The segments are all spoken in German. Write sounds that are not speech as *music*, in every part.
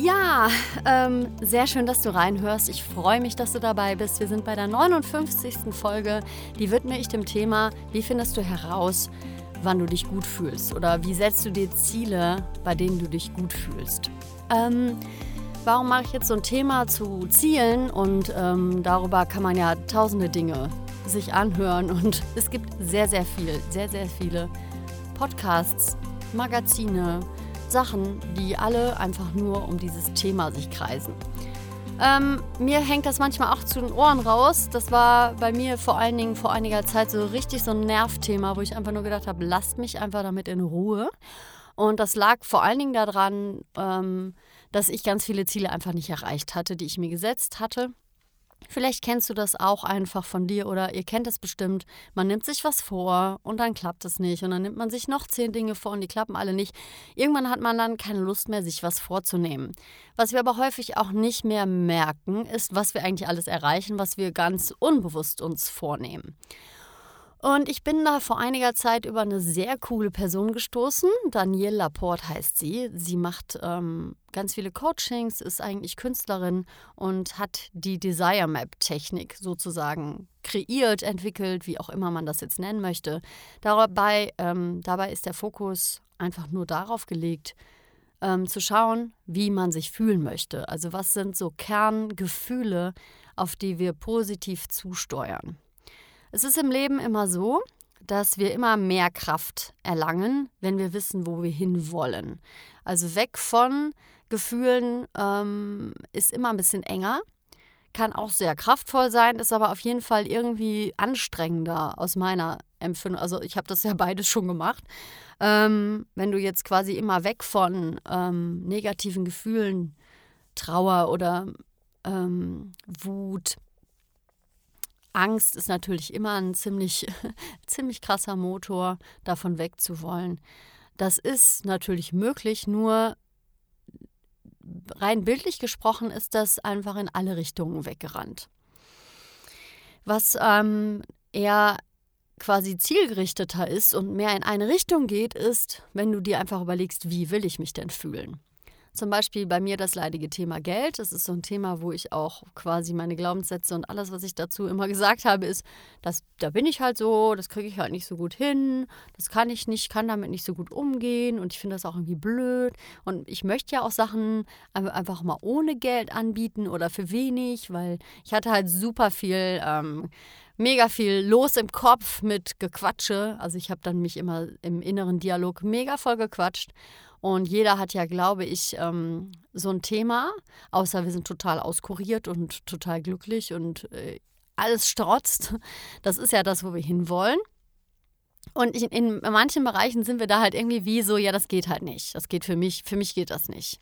Ja, ähm, sehr schön, dass du reinhörst. Ich freue mich, dass du dabei bist. Wir sind bei der 59. Folge. Die widme ich dem Thema, wie findest du heraus, wann du dich gut fühlst? Oder wie setzt du dir Ziele, bei denen du dich gut fühlst? Ähm, warum mache ich jetzt so ein Thema zu Zielen? Und ähm, darüber kann man ja tausende Dinge sich anhören. Und *laughs* es gibt sehr, sehr viel, sehr, sehr viele Podcasts, Magazine, Sachen, die alle einfach nur um dieses Thema sich kreisen. Ähm, mir hängt das manchmal auch zu den Ohren raus. Das war bei mir vor allen Dingen vor einiger Zeit so richtig so ein Nervthema, wo ich einfach nur gedacht habe, lasst mich einfach damit in Ruhe. Und das lag vor allen Dingen daran, ähm, dass ich ganz viele Ziele einfach nicht erreicht hatte, die ich mir gesetzt hatte. Vielleicht kennst du das auch einfach von dir oder ihr kennt es bestimmt. Man nimmt sich was vor und dann klappt es nicht. Und dann nimmt man sich noch zehn Dinge vor und die klappen alle nicht. Irgendwann hat man dann keine Lust mehr, sich was vorzunehmen. Was wir aber häufig auch nicht mehr merken, ist, was wir eigentlich alles erreichen, was wir ganz unbewusst uns vornehmen. Und ich bin da vor einiger Zeit über eine sehr coole Person gestoßen. Danielle Laporte heißt sie. Sie macht ähm, ganz viele Coachings, ist eigentlich Künstlerin und hat die Desire Map Technik sozusagen kreiert, entwickelt, wie auch immer man das jetzt nennen möchte. Dabei, ähm, dabei ist der Fokus einfach nur darauf gelegt, ähm, zu schauen, wie man sich fühlen möchte. Also was sind so Kerngefühle, auf die wir positiv zusteuern. Es ist im Leben immer so, dass wir immer mehr Kraft erlangen, wenn wir wissen, wo wir hinwollen. Also weg von Gefühlen ähm, ist immer ein bisschen enger, kann auch sehr kraftvoll sein, ist aber auf jeden Fall irgendwie anstrengender aus meiner Empfindung. Also ich habe das ja *laughs* beides schon gemacht. Ähm, wenn du jetzt quasi immer weg von ähm, negativen Gefühlen, Trauer oder ähm, Wut, Angst ist natürlich immer ein ziemlich, *laughs* ziemlich krasser Motor, davon wegzuwollen. Das ist natürlich möglich, nur rein bildlich gesprochen ist das einfach in alle Richtungen weggerannt. Was ähm, eher quasi zielgerichteter ist und mehr in eine Richtung geht, ist, wenn du dir einfach überlegst, wie will ich mich denn fühlen? Zum Beispiel bei mir das leidige Thema Geld. Das ist so ein Thema, wo ich auch quasi meine Glaubenssätze und alles, was ich dazu immer *laughs* gesagt habe, ist, dass da bin ich halt so, das kriege ich halt nicht so gut hin, das kann ich nicht, kann damit nicht so gut umgehen und ich finde das auch irgendwie blöd. Und ich möchte ja auch Sachen einfach mal ohne Geld anbieten oder für wenig, weil ich hatte halt super viel. Ähm, mega viel los im Kopf mit Gequatsche. Also ich habe dann mich immer im inneren Dialog mega voll gequatscht. Und jeder hat ja, glaube ich, ähm, so ein Thema, außer wir sind total auskuriert und total glücklich und äh, alles strotzt. Das ist ja das, wo wir hinwollen. Und ich, in manchen Bereichen sind wir da halt irgendwie wie so, ja, das geht halt nicht. Das geht für mich, für mich geht das nicht.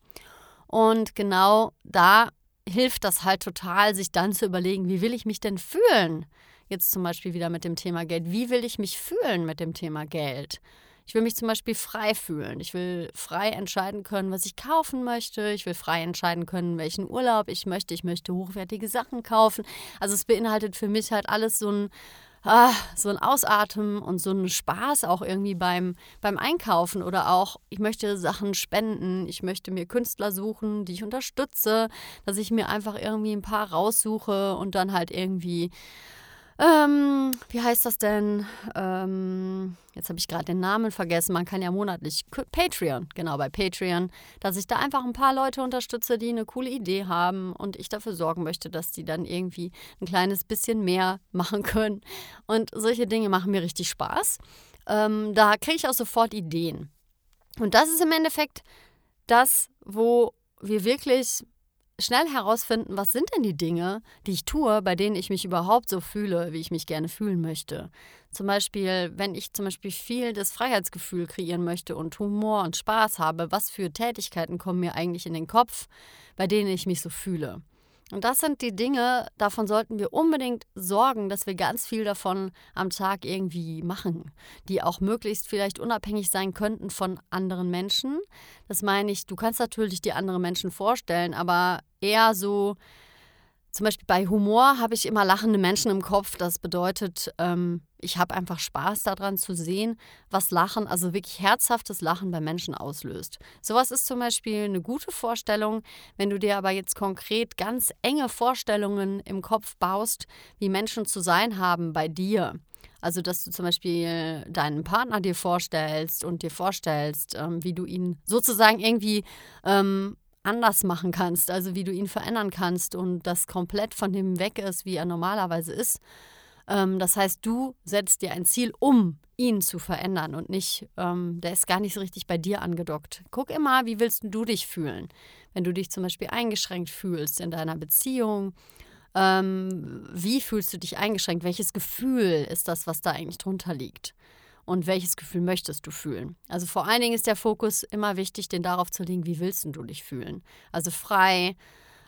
Und genau da hilft das halt total, sich dann zu überlegen, wie will ich mich denn fühlen? Jetzt zum Beispiel wieder mit dem Thema Geld. Wie will ich mich fühlen mit dem Thema Geld? Ich will mich zum Beispiel frei fühlen. Ich will frei entscheiden können, was ich kaufen möchte. Ich will frei entscheiden können, welchen Urlaub ich möchte. Ich möchte hochwertige Sachen kaufen. Also es beinhaltet für mich halt alles so ein ah, so ein Ausatmen und so ein Spaß auch irgendwie beim, beim Einkaufen oder auch, ich möchte Sachen spenden, ich möchte mir Künstler suchen, die ich unterstütze, dass ich mir einfach irgendwie ein paar raussuche und dann halt irgendwie ähm, wie heißt das denn? Ähm, jetzt habe ich gerade den Namen vergessen. Man kann ja monatlich Patreon, genau bei Patreon, dass ich da einfach ein paar Leute unterstütze, die eine coole Idee haben und ich dafür sorgen möchte, dass die dann irgendwie ein kleines bisschen mehr *laughs* machen können. Und solche Dinge machen mir richtig Spaß. Ähm, da kriege ich auch sofort Ideen. Und das ist im Endeffekt das, wo wir wirklich schnell herausfinden, was sind denn die Dinge, die ich tue, bei denen ich mich überhaupt so fühle, wie ich mich gerne fühlen möchte. Zum Beispiel, wenn ich zum Beispiel viel das Freiheitsgefühl kreieren möchte und Humor und Spaß habe, was für Tätigkeiten kommen mir eigentlich in den Kopf, bei denen ich mich so fühle. Und das sind die Dinge, davon sollten wir unbedingt sorgen, dass wir ganz viel davon am Tag irgendwie machen, die auch möglichst vielleicht unabhängig sein könnten von anderen Menschen. Das meine ich, du kannst natürlich die anderen Menschen vorstellen, aber eher so zum Beispiel bei Humor habe ich immer lachende Menschen im Kopf. Das bedeutet, ähm, ich habe einfach Spaß daran zu sehen, was Lachen, also wirklich herzhaftes Lachen bei Menschen auslöst. Sowas ist zum Beispiel eine gute Vorstellung. Wenn du dir aber jetzt konkret ganz enge Vorstellungen im Kopf baust, wie Menschen zu sein haben bei dir, also, dass du zum Beispiel deinen Partner dir vorstellst und dir vorstellst, ähm, wie du ihn sozusagen irgendwie ähm, anders machen kannst, also wie du ihn verändern kannst und das komplett von dem weg ist, wie er normalerweise ist. Ähm, das heißt, du setzt dir ein Ziel, um ihn zu verändern und nicht, ähm, der ist gar nicht so richtig bei dir angedockt. Guck immer, wie willst du dich fühlen, wenn du dich zum Beispiel eingeschränkt fühlst in deiner Beziehung. Ähm, wie fühlst du dich eingeschränkt? Welches Gefühl ist das, was da eigentlich drunter liegt? Und welches Gefühl möchtest du fühlen. Also vor allen Dingen ist der Fokus immer wichtig, den darauf zu legen, wie willst du dich fühlen. Also frei,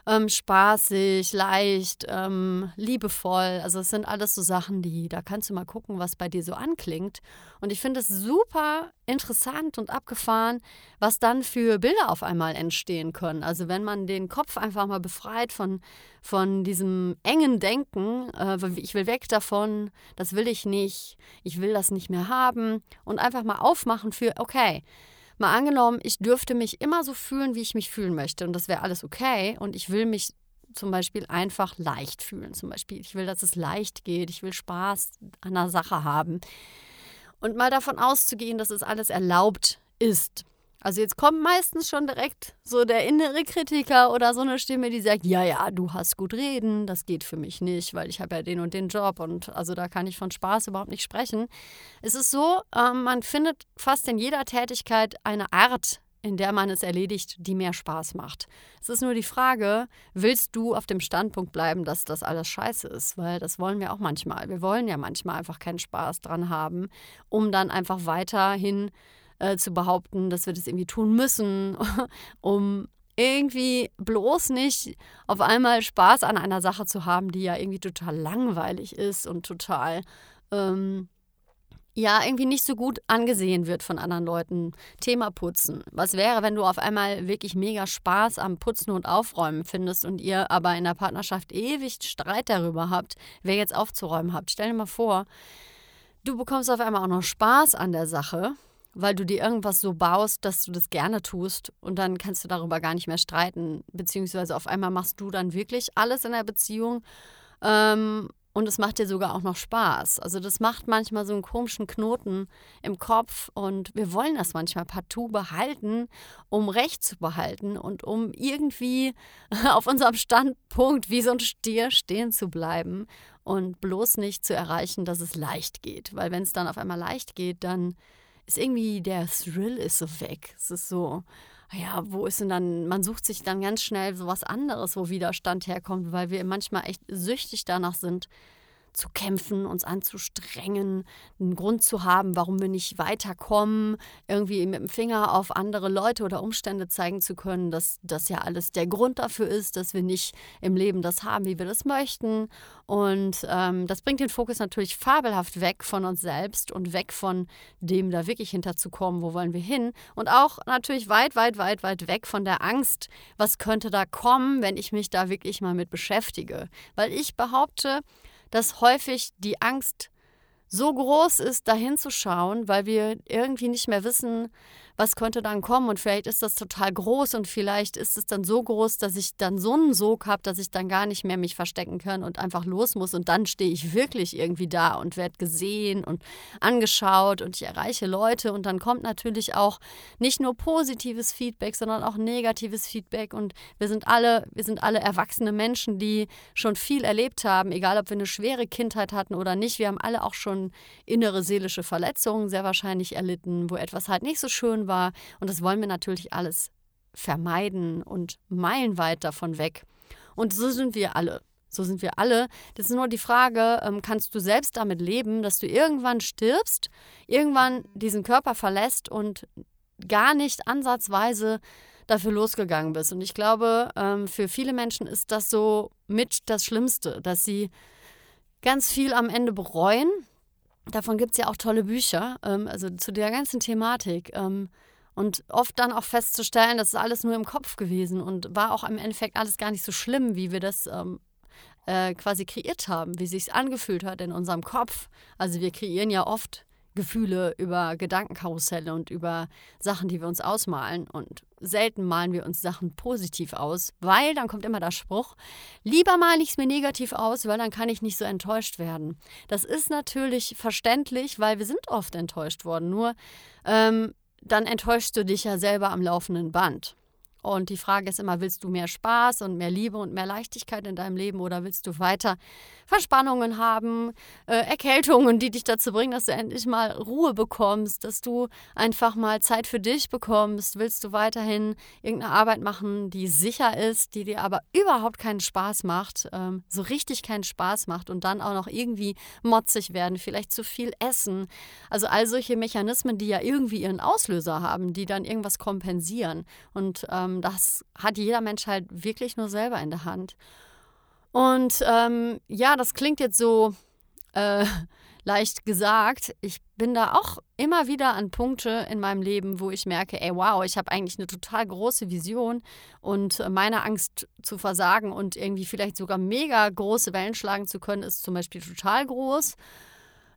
ähm, spaßig, leicht, ähm, liebevoll. Also es sind alles so Sachen, die, da kannst du mal gucken, was bei dir so anklingt. Und ich finde es super interessant und abgefahren, was dann für Bilder auf einmal entstehen können. Also wenn man den Kopf einfach mal befreit von, von diesem engen Denken, äh, ich will weg davon, das will ich nicht, ich will das nicht mehr haben und einfach mal aufmachen für, okay, Mal angenommen, ich dürfte mich immer so fühlen, wie ich mich fühlen möchte und das wäre alles okay und ich will mich zum Beispiel einfach leicht fühlen. Zum Beispiel, ich will, dass es leicht geht, ich will Spaß an der Sache haben. Und mal davon auszugehen, dass es alles erlaubt ist. Also jetzt kommt meistens schon direkt so der innere Kritiker oder so eine Stimme, die sagt, ja, ja, du hast gut reden, das geht für mich nicht, weil ich habe ja den und den Job und also da kann ich von Spaß überhaupt nicht sprechen. Es ist so, äh, man findet fast in jeder Tätigkeit eine Art, in der man es erledigt, die mehr Spaß macht. Es ist nur die Frage, willst du auf dem Standpunkt bleiben, dass das alles scheiße ist? Weil das wollen wir auch manchmal. Wir wollen ja manchmal einfach keinen Spaß dran haben, um dann einfach weiterhin äh, zu behaupten, dass wir das irgendwie tun müssen, *laughs* um irgendwie bloß nicht auf einmal Spaß an einer Sache zu haben, die ja irgendwie total langweilig ist und total ähm, ja irgendwie nicht so gut angesehen wird von anderen Leuten. Thema Putzen. Was wäre, wenn du auf einmal wirklich mega Spaß am Putzen und Aufräumen findest und ihr aber in der Partnerschaft ewig Streit darüber habt, wer jetzt aufzuräumen habt? Stell dir mal vor, du bekommst auf einmal auch noch Spaß an der Sache weil du dir irgendwas so baust, dass du das gerne tust und dann kannst du darüber gar nicht mehr streiten, beziehungsweise auf einmal machst du dann wirklich alles in der Beziehung ähm, und es macht dir sogar auch noch Spaß. Also das macht manchmal so einen komischen Knoten im Kopf und wir wollen das manchmal partout behalten, um Recht zu behalten und um irgendwie *laughs* auf unserem Standpunkt wie so ein Stier stehen zu bleiben und bloß nicht zu erreichen, dass es leicht geht. Weil wenn es dann auf einmal leicht geht, dann ist irgendwie der Thrill ist so weg. Es ist so, ja, wo ist denn dann, man sucht sich dann ganz schnell so was anderes, wo Widerstand herkommt, weil wir manchmal echt süchtig danach sind, zu kämpfen, uns anzustrengen, einen Grund zu haben, warum wir nicht weiterkommen, irgendwie mit dem Finger auf andere Leute oder Umstände zeigen zu können, dass das ja alles der Grund dafür ist, dass wir nicht im Leben das haben, wie wir das möchten. Und ähm, das bringt den Fokus natürlich fabelhaft weg von uns selbst und weg von dem, da wirklich hinterzukommen, wo wollen wir hin. Und auch natürlich weit, weit, weit, weit weg von der Angst, was könnte da kommen, wenn ich mich da wirklich mal mit beschäftige. Weil ich behaupte, dass häufig die Angst so groß ist, dahin zu schauen, weil wir irgendwie nicht mehr wissen, was könnte dann kommen. Und vielleicht ist das total groß und vielleicht ist es dann so groß, dass ich dann so einen Sog habe, dass ich dann gar nicht mehr mich verstecken kann und einfach los muss. Und dann stehe ich wirklich irgendwie da und werde gesehen und angeschaut und ich erreiche Leute. Und dann kommt natürlich auch nicht nur positives Feedback, sondern auch negatives Feedback. Und wir sind alle, wir sind alle erwachsene Menschen, die schon viel erlebt haben, egal ob wir eine schwere Kindheit hatten oder nicht. Wir haben alle auch schon innere seelische Verletzungen sehr wahrscheinlich erlitten, wo etwas halt nicht so schön war. Und das wollen wir natürlich alles vermeiden und meilenweit davon weg. Und so sind wir alle. So sind wir alle. Das ist nur die Frage, ähm, kannst du selbst damit leben, dass du irgendwann stirbst, irgendwann diesen Körper verlässt und gar nicht ansatzweise dafür losgegangen bist. Und ich glaube, ähm, für viele Menschen ist das so mit das Schlimmste, dass sie ganz viel am Ende bereuen, Davon gibt es ja auch tolle Bücher, ähm, also zu der ganzen Thematik. Ähm, und oft dann auch festzustellen, das ist alles nur im Kopf gewesen und war auch im Endeffekt alles gar nicht so schlimm, wie wir das ähm, äh, quasi kreiert haben, wie sich angefühlt hat in unserem Kopf. Also wir kreieren ja oft Gefühle über Gedankenkarusselle und über Sachen, die wir uns ausmalen. Und selten malen wir uns Sachen positiv aus, weil dann kommt immer der Spruch, lieber male ich es mir negativ aus, weil dann kann ich nicht so enttäuscht werden. Das ist natürlich verständlich, weil wir sind oft enttäuscht worden. Nur ähm, dann enttäuschst du dich ja selber am laufenden Band. Und die Frage ist immer, willst du mehr Spaß und mehr Liebe und mehr Leichtigkeit in deinem Leben oder willst du weiter Verspannungen haben, äh, Erkältungen, die dich dazu bringen, dass du endlich mal Ruhe bekommst, dass du einfach mal Zeit für dich bekommst? Willst du weiterhin irgendeine Arbeit machen, die sicher ist, die dir aber überhaupt keinen Spaß macht, ähm, so richtig keinen Spaß macht und dann auch noch irgendwie motzig werden, vielleicht zu viel essen? Also all solche Mechanismen, die ja irgendwie ihren Auslöser haben, die dann irgendwas kompensieren. Und ähm, das hat jeder Mensch halt wirklich nur selber in der Hand. Und ähm, ja, das klingt jetzt so äh, *laughs* leicht gesagt. Ich bin da auch immer wieder an Punkte in meinem Leben, wo ich merke, ey, wow, ich habe eigentlich eine total große Vision und meine Angst zu versagen und irgendwie vielleicht sogar mega große Wellen schlagen zu können, ist zum Beispiel total groß.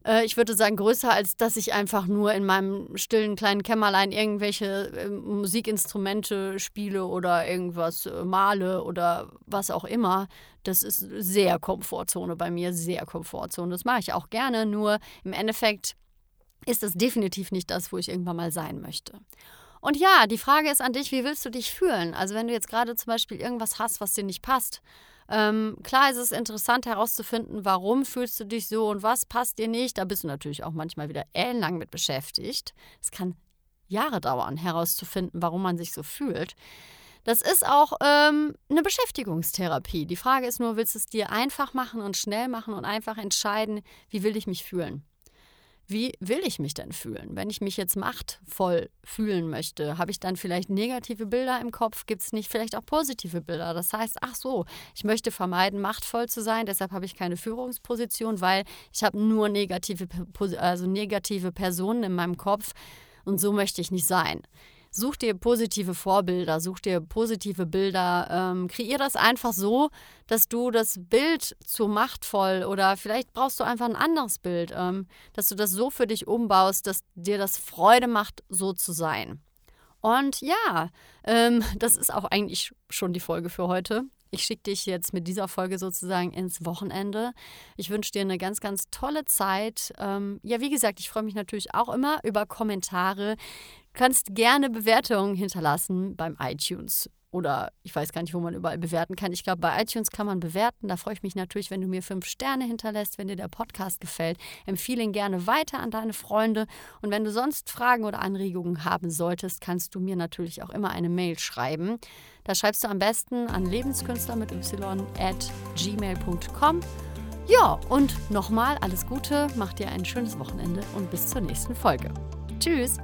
Äh, ich würde sagen, größer, als dass ich einfach nur in meinem stillen kleinen Kämmerlein irgendwelche äh, Musikinstrumente spiele oder irgendwas äh, male oder was auch immer. Das ist sehr Komfortzone bei mir, sehr Komfortzone. Das mache ich auch gerne, nur im Endeffekt ist das definitiv nicht das, wo ich irgendwann mal sein möchte. Und ja, die Frage ist an dich, wie willst du dich fühlen? Also wenn du jetzt gerade zum Beispiel irgendwas hast, was dir nicht passt, ähm, klar ist es interessant herauszufinden, warum fühlst du dich so und was passt dir nicht. Da bist du natürlich auch manchmal wieder ellenlang mit beschäftigt. Es kann Jahre dauern, herauszufinden, warum man sich so fühlt. Das ist auch ähm, eine Beschäftigungstherapie. Die Frage ist nur, willst du es dir einfach machen und schnell machen und einfach entscheiden, wie will ich mich fühlen? Wie will ich mich denn fühlen? Wenn ich mich jetzt machtvoll fühlen möchte, habe ich dann vielleicht negative Bilder im Kopf? Gibt es nicht vielleicht auch positive Bilder? Das heißt, ach so, ich möchte vermeiden, machtvoll zu sein, deshalb habe ich keine Führungsposition, weil ich habe nur negative, also negative Personen in meinem Kopf und so möchte ich nicht sein. Such dir positive Vorbilder, such dir positive Bilder, ähm, kreier das einfach so, dass du das Bild zu machtvoll oder vielleicht brauchst du einfach ein anderes Bild, ähm, dass du das so für dich umbaust, dass dir das Freude macht, so zu sein. Und ja, ähm, das ist auch eigentlich schon die Folge für heute. Ich schicke dich jetzt mit dieser Folge sozusagen ins Wochenende. Ich wünsche dir eine ganz, ganz tolle Zeit. Ähm, ja, wie gesagt, ich freue mich natürlich auch immer über Kommentare kannst gerne Bewertungen hinterlassen beim iTunes. Oder ich weiß gar nicht, wo man überall bewerten kann. Ich glaube, bei iTunes kann man bewerten. Da freue ich mich natürlich, wenn du mir fünf Sterne hinterlässt, wenn dir der Podcast gefällt. Empfehle ihn gerne weiter an deine Freunde. Und wenn du sonst Fragen oder Anregungen haben solltest, kannst du mir natürlich auch immer eine Mail schreiben. Da schreibst du am besten an lebenskünstler mit y at gmail.com. Ja, und nochmal alles Gute, mach dir ein schönes Wochenende und bis zur nächsten Folge. Tschüss!